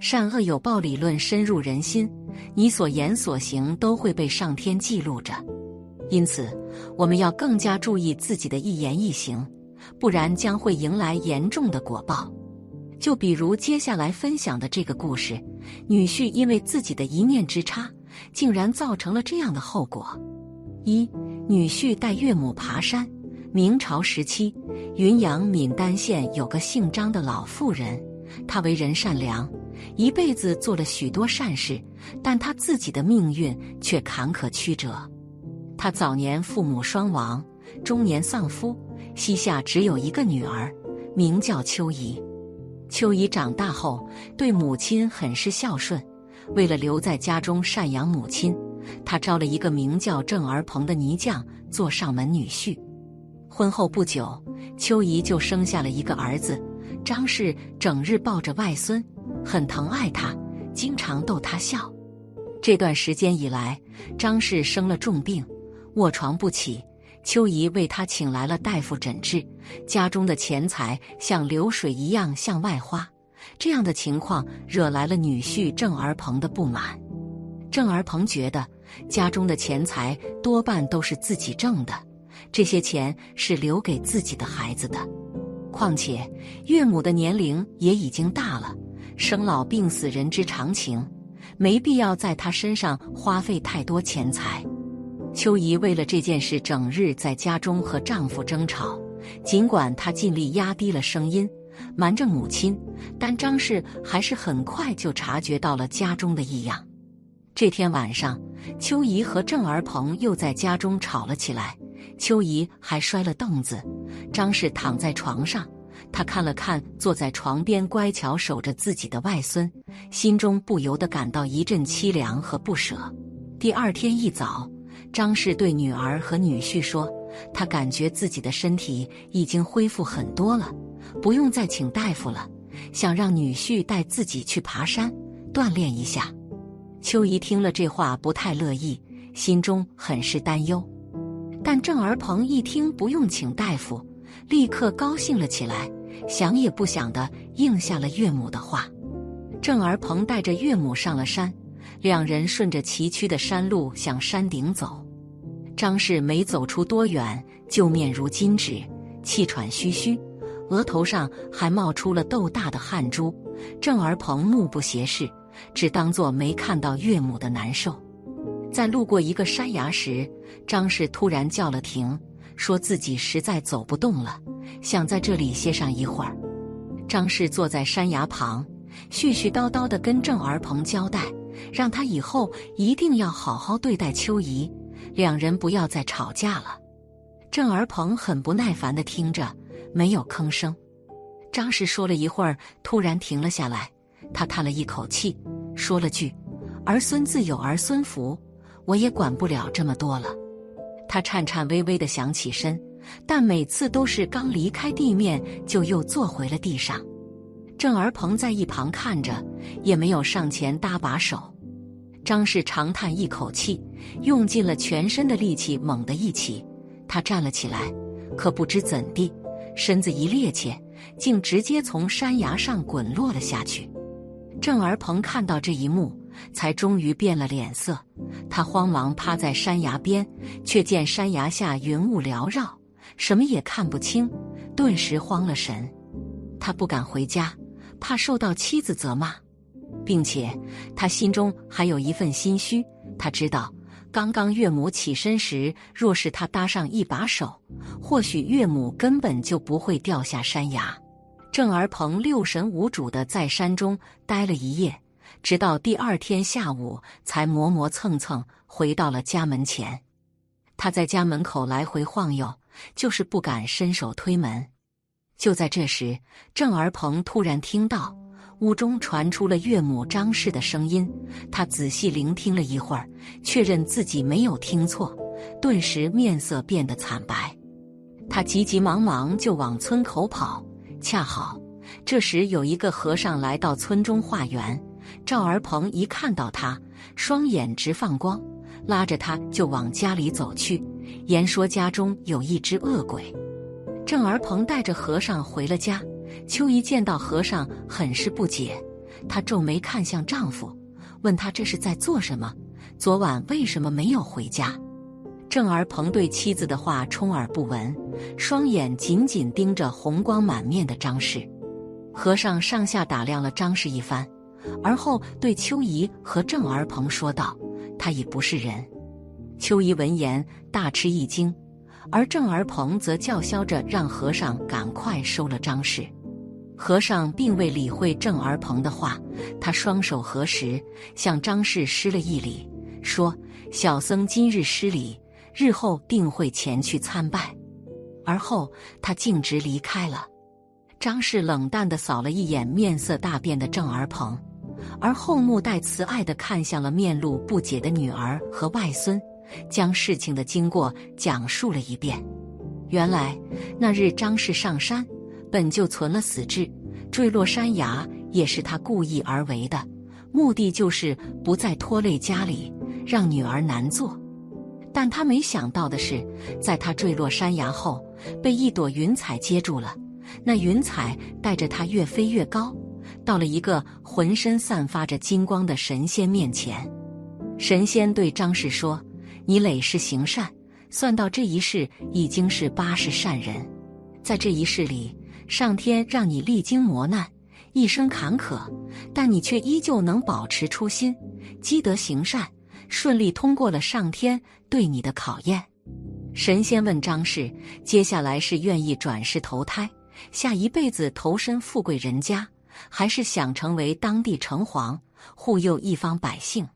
善恶有报理论深入人心，你所言所行都会被上天记录着。因此，我们要更加注意自己的一言一行，不然将会迎来严重的果报。就比如接下来分享的这个故事，女婿因为自己的一念之差，竟然造成了这样的后果：一、女婿带岳母爬山。明朝时期，云阳闽丹县有个姓张的老妇人，她为人善良，一辈子做了许多善事，但他自己的命运却坎坷曲折。他早年父母双亡，中年丧夫，膝下只有一个女儿，名叫秋怡。秋怡长大后，对母亲很是孝顺。为了留在家中赡养母亲，她招了一个名叫郑儿鹏的泥匠做上门女婿。婚后不久，秋怡就生下了一个儿子。张氏整日抱着外孙，很疼爱他，经常逗他笑。这段时间以来，张氏生了重病，卧床不起。秋怡为他请来了大夫诊治，家中的钱财像流水一样向外花。这样的情况惹来了女婿郑儿鹏的不满。郑儿鹏觉得家中的钱财多半都是自己挣的。这些钱是留给自己的孩子的，况且岳母的年龄也已经大了，生老病死人之常情，没必要在她身上花费太多钱财。秋怡为了这件事，整日在家中和丈夫争吵。尽管她尽力压低了声音，瞒着母亲，但张氏还是很快就察觉到了家中的异样。这天晚上，秋怡和郑儿鹏又在家中吵了起来。秋怡还摔了凳子，张氏躺在床上，他看了看坐在床边乖巧守着自己的外孙，心中不由得感到一阵凄凉和不舍。第二天一早，张氏对女儿和女婿说：“他感觉自己的身体已经恢复很多了，不用再请大夫了，想让女婿带自己去爬山锻炼一下。”秋怡听了这话不太乐意，心中很是担忧。但郑儿鹏一听不用请大夫，立刻高兴了起来，想也不想的应下了岳母的话。郑儿鹏带着岳母上了山，两人顺着崎岖的山路向山顶走。张氏没走出多远，就面如金纸，气喘吁吁，额头上还冒出了豆大的汗珠。郑儿鹏目不斜视，只当作没看到岳母的难受。在路过一个山崖时，张氏突然叫了停，说自己实在走不动了，想在这里歇上一会儿。张氏坐在山崖旁，絮絮叨叨地跟郑儿鹏交代，让他以后一定要好好对待秋怡，两人不要再吵架了。郑儿鹏很不耐烦地听着，没有吭声。张氏说了一会儿，突然停了下来，他叹了一口气，说了句：“儿孙自有儿孙福。”我也管不了这么多了，他颤颤巍巍的想起身，但每次都是刚离开地面就又坐回了地上。郑儿鹏在一旁看着，也没有上前搭把手。张氏长叹一口气，用尽了全身的力气，猛地一起，他站了起来，可不知怎地，身子一趔趄，竟直接从山崖上滚落了下去。郑儿鹏看到这一幕。才终于变了脸色，他慌忙趴在山崖边，却见山崖下云雾缭绕，什么也看不清，顿时慌了神。他不敢回家，怕受到妻子责骂，并且他心中还有一份心虚。他知道，刚刚岳母起身时，若是他搭上一把手，或许岳母根本就不会掉下山崖。郑儿鹏六神无主的在山中待了一夜。直到第二天下午，才磨磨蹭蹭回到了家门前。他在家门口来回晃悠，就是不敢伸手推门。就在这时，郑儿鹏突然听到屋中传出了岳母张氏的声音。他仔细聆听了一会儿，确认自己没有听错，顿时面色变得惨白。他急急忙忙就往村口跑。恰好这时有一个和尚来到村中化缘。赵儿鹏一看到他，双眼直放光，拉着他就往家里走去，言说家中有一只恶鬼。郑儿鹏带着和尚回了家。秋怡见到和尚，很是不解，她皱眉看向丈夫，问他这是在做什么？昨晚为什么没有回家？郑儿鹏对妻子的话充耳不闻，双眼紧紧盯着红光满面的张氏。和尚上下打量了张氏一番，而后对秋姨和郑儿鹏说道：“他已不是人。”秋姨闻言大吃一惊，而郑儿鹏则叫嚣着让和尚赶快收了张氏。和尚并未理会郑儿鹏的话，他双手合十，向张氏施了一礼，说：“小僧今日失礼，日后定会前去参拜。”而后他径直离开了。张氏冷淡地扫了一眼面色大变的郑儿鹏，而后目带慈爱地看向了面露不解的女儿和外孙，将事情的经过讲述了一遍。原来那日张氏上山。本就存了死志，坠落山崖也是他故意而为的，目的就是不再拖累家里，让女儿难做。但他没想到的是，在他坠落山崖后，被一朵云彩接住了。那云彩带着他越飞越高，到了一个浑身散发着金光的神仙面前。神仙对张氏说：“你累世行善，算到这一世已经是八世善人，在这一世里。”上天让你历经磨难，一生坎坷，但你却依旧能保持初心，积德行善，顺利通过了上天对你的考验。神仙问张氏：“接下来是愿意转世投胎，下一辈子投身富贵人家，还是想成为当地城隍，护佑一方百姓？”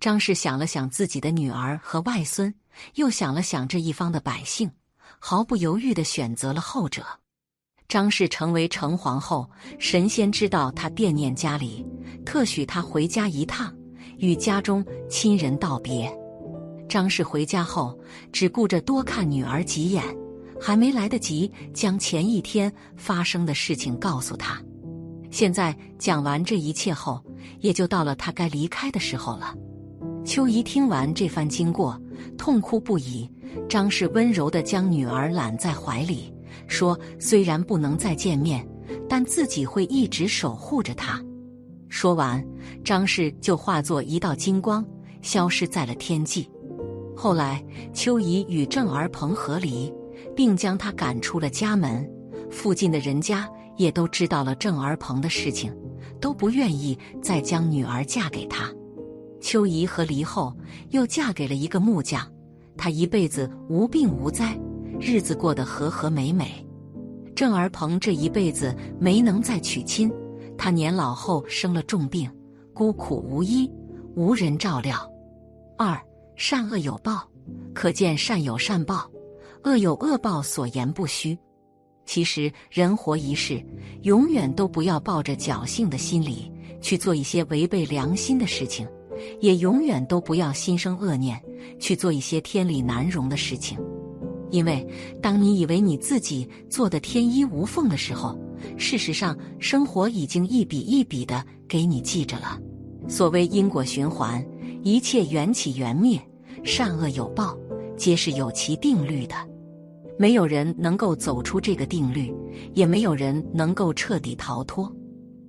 张氏想了想自己的女儿和外孙，又想了想这一方的百姓，毫不犹豫地选择了后者。张氏成为城隍后，神仙知道他惦念家里，特许他回家一趟，与家中亲人道别。张氏回家后，只顾着多看女儿几眼，还没来得及将前一天发生的事情告诉她。现在讲完这一切后，也就到了他该离开的时候了。秋姨听完这番经过，痛哭不已。张氏温柔地将女儿揽在怀里。说：“虽然不能再见面，但自己会一直守护着她。”说完，张氏就化作一道金光，消失在了天际。后来，秋姨与郑儿鹏和离，并将他赶出了家门。附近的人家也都知道了郑儿鹏的事情，都不愿意再将女儿嫁给他。秋姨和离后，又嫁给了一个木匠，他一辈子无病无灾。日子过得和和美美，郑儿鹏这一辈子没能再娶亲，他年老后生了重病，孤苦无依，无人照料。二善恶有报，可见善有善报，恶有恶报，所言不虚。其实人活一世，永远都不要抱着侥幸的心理去做一些违背良心的事情，也永远都不要心生恶念去做一些天理难容的事情。因为，当你以为你自己做的天衣无缝的时候，事实上，生活已经一笔一笔的给你记着了。所谓因果循环，一切缘起缘灭，善恶有报，皆是有其定律的。没有人能够走出这个定律，也没有人能够彻底逃脱。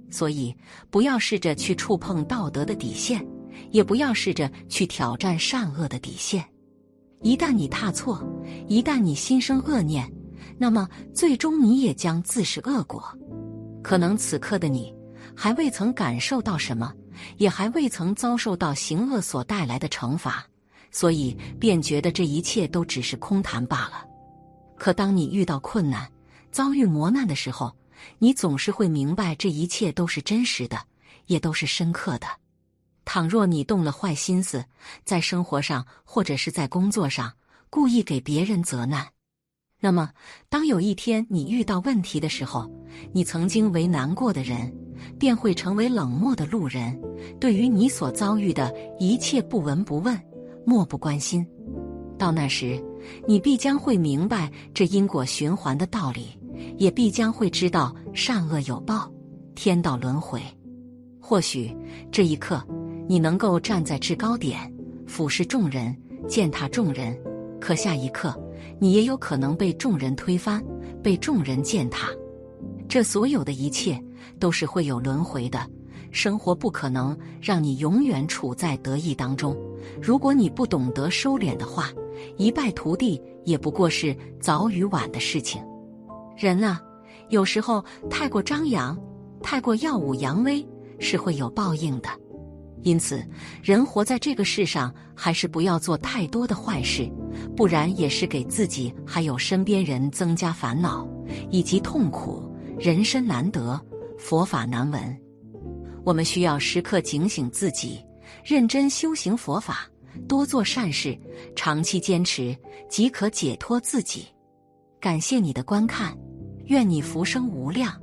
所以，不要试着去触碰道德的底线，也不要试着去挑战善恶的底线。一旦你踏错，一旦你心生恶念，那么最终你也将自食恶果。可能此刻的你还未曾感受到什么，也还未曾遭受到行恶所带来的惩罚，所以便觉得这一切都只是空谈罢了。可当你遇到困难、遭遇磨难的时候，你总是会明白这一切都是真实的，也都是深刻的。倘若你动了坏心思，在生活上或者是在工作上故意给别人责难，那么当有一天你遇到问题的时候，你曾经为难过的人便会成为冷漠的路人，对于你所遭遇的一切不闻不问、漠不关心。到那时，你必将会明白这因果循环的道理，也必将会知道善恶有报、天道轮回。或许这一刻。你能够站在制高点，俯视众人，践踏众人；可下一刻，你也有可能被众人推翻，被众人践踏。这所有的一切都是会有轮回的。生活不可能让你永远处在得意当中。如果你不懂得收敛的话，一败涂地也不过是早与晚的事情。人啊，有时候太过张扬，太过耀武扬威，是会有报应的。因此，人活在这个世上，还是不要做太多的坏事，不然也是给自己还有身边人增加烦恼以及痛苦。人生难得，佛法难闻，我们需要时刻警醒自己，认真修行佛法，多做善事，长期坚持即可解脱自己。感谢你的观看，愿你福生无量。